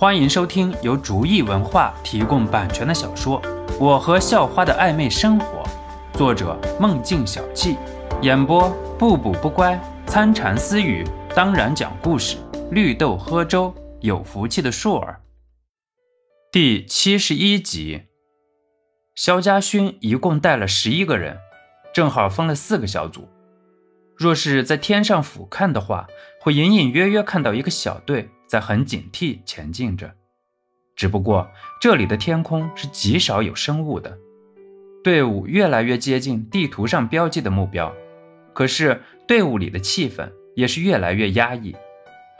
欢迎收听由竹意文化提供版权的小说《我和校花的暧昧生活》，作者梦境小憩，演播不补不乖、参禅私语，当然讲故事，绿豆喝粥，有福气的硕儿。第七十一集，肖家勋一共带了十一个人，正好分了四个小组。若是在天上俯瞰的话，会隐隐约约看到一个小队在很警惕前进着。只不过这里的天空是极少有生物的，队伍越来越接近地图上标记的目标，可是队伍里的气氛也是越来越压抑。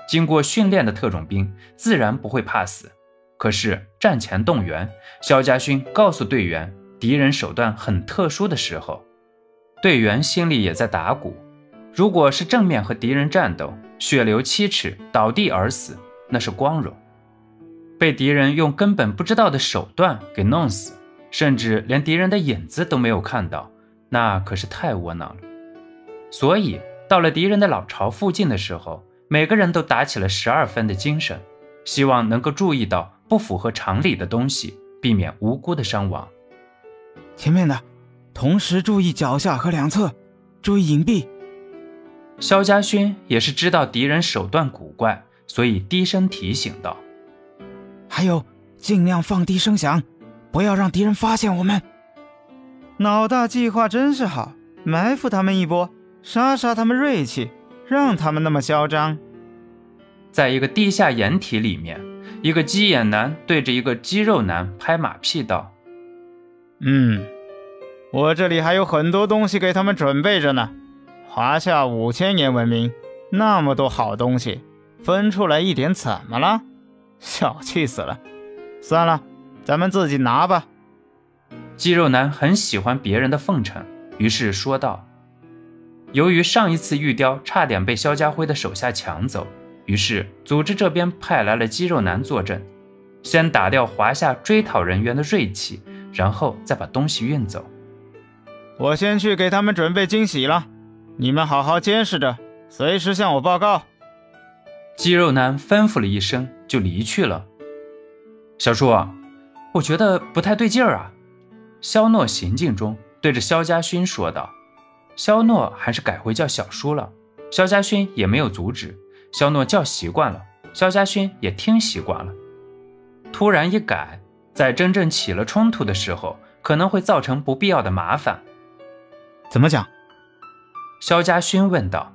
经过训练的特种兵自然不会怕死，可是战前动员，肖家勋告诉队员敌人手段很特殊的时候，队员心里也在打鼓。如果是正面和敌人战斗，血流七尺，倒地而死，那是光荣；被敌人用根本不知道的手段给弄死，甚至连敌人的影子都没有看到，那可是太窝囊了。所以，到了敌人的老巢附近的时候，每个人都打起了十二分的精神，希望能够注意到不符合常理的东西，避免无辜的伤亡。前面的，同时注意脚下和两侧，注意隐蔽。肖家勋也是知道敌人手段古怪，所以低声提醒道：“还有，尽量放低声响，不要让敌人发现我们。”老大计划真是好，埋伏他们一波，杀杀他们锐气，让他们那么嚣张。在一个地下掩体里面，一个鸡眼男对着一个肌肉男拍马屁道：“嗯，我这里还有很多东西给他们准备着呢。”华夏五千年文明，那么多好东西，分出来一点怎么了？小气死了！算了，咱们自己拿吧。肌肉男很喜欢别人的奉承，于是说道：“由于上一次玉雕差点被肖家辉的手下抢走，于是组织这边派来了肌肉男坐镇，先打掉华夏追讨人员的锐气，然后再把东西运走。我先去给他们准备惊喜了。”你们好好监视着，随时向我报告。肌肉男吩咐了一声，就离去了。小叔，我觉得不太对劲儿啊。肖诺行进中对着肖家勋说道。肖诺还是改回叫小叔了。肖家勋也没有阻止。肖诺叫习惯了，肖家勋也听习惯了。突然一改，在真正起了冲突的时候，可能会造成不必要的麻烦。怎么讲？肖家勋问道：“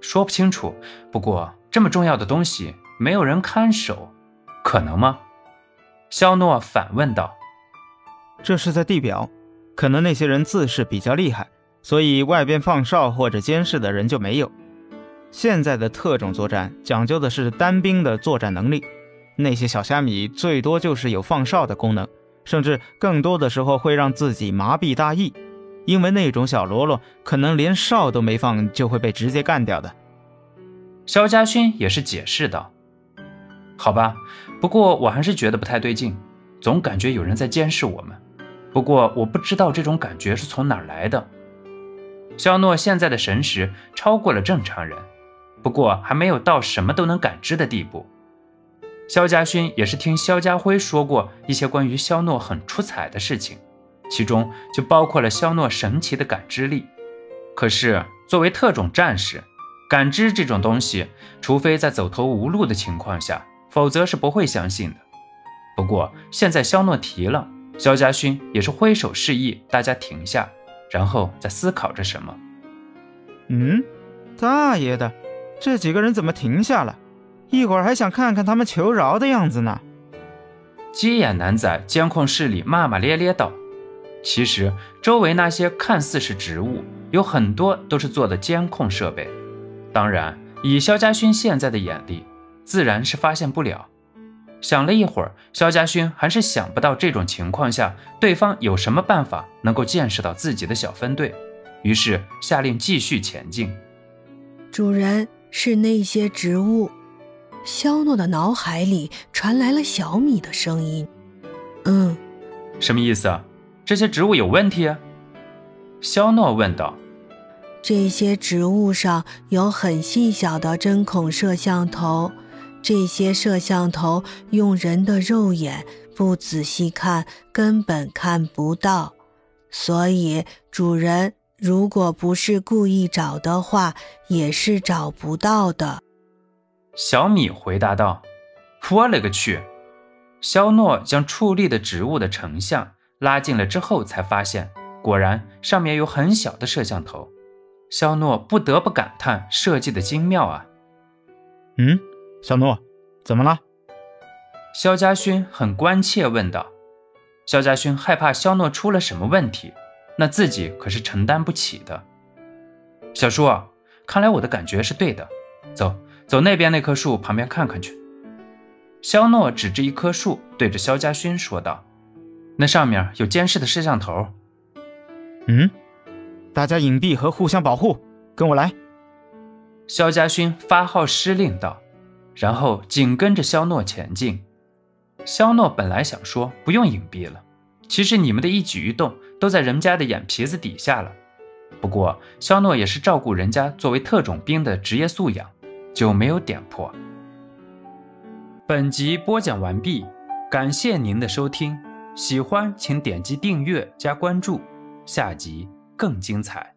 说不清楚，不过这么重要的东西没有人看守，可能吗？”肖诺反问道：“这是在地表，可能那些人自视比较厉害，所以外边放哨或者监视的人就没有。现在的特种作战讲究的是单兵的作战能力，那些小虾米最多就是有放哨的功能，甚至更多的时候会让自己麻痹大意。”因为那种小喽啰可能连哨都没放就会被直接干掉的。肖家勋也是解释道：“好吧，不过我还是觉得不太对劲，总感觉有人在监视我们。不过我不知道这种感觉是从哪儿来的。”肖诺现在的神识超过了正常人，不过还没有到什么都能感知的地步。肖家勋也是听肖家辉说过一些关于肖诺很出彩的事情。其中就包括了肖诺神奇的感知力。可是作为特种战士，感知这种东西，除非在走投无路的情况下，否则是不会相信的。不过现在肖诺提了，肖家勋也是挥手示意大家停下，然后在思考着什么。嗯，大爷的，这几个人怎么停下了？一会儿还想看看他们求饶的样子呢。鸡眼男在监控室里骂骂咧咧道。其实周围那些看似是植物，有很多都是做的监控设备。当然，以肖家勋现在的眼力，自然是发现不了。想了一会儿，肖家勋还是想不到这种情况下对方有什么办法能够见识到自己的小分队，于是下令继续前进。主人是那些植物。肖诺的脑海里传来了小米的声音：“嗯，什么意思啊？”这些植物有问题？肖诺问道。这些植物上有很细小的针孔摄像头，这些摄像头用人的肉眼不仔细看根本看不到，所以主人如果不是故意找的话，也是找不到的。小米回答道：“我勒个去！”肖诺将矗立的植物的成像拉近了之后，才发现果然上面有很小的摄像头。肖诺不得不感叹设计的精妙啊！嗯，肖诺，怎么了？肖家勋很关切问道。肖家勋害怕肖诺出了什么问题，那自己可是承担不起的。小叔，看来我的感觉是对的，走。走那边那棵树旁边看看去。肖诺指着一棵树，对着肖家勋说道：“那上面有监视的摄像头。”嗯，大家隐蔽和互相保护，跟我来。肖家勋发号施令道，然后紧跟着肖诺前进。肖诺本来想说不用隐蔽了，其实你们的一举一动都在人家的眼皮子底下了。不过肖诺也是照顾人家作为特种兵的职业素养。就没有点破。本集播讲完毕，感谢您的收听，喜欢请点击订阅加关注，下集更精彩。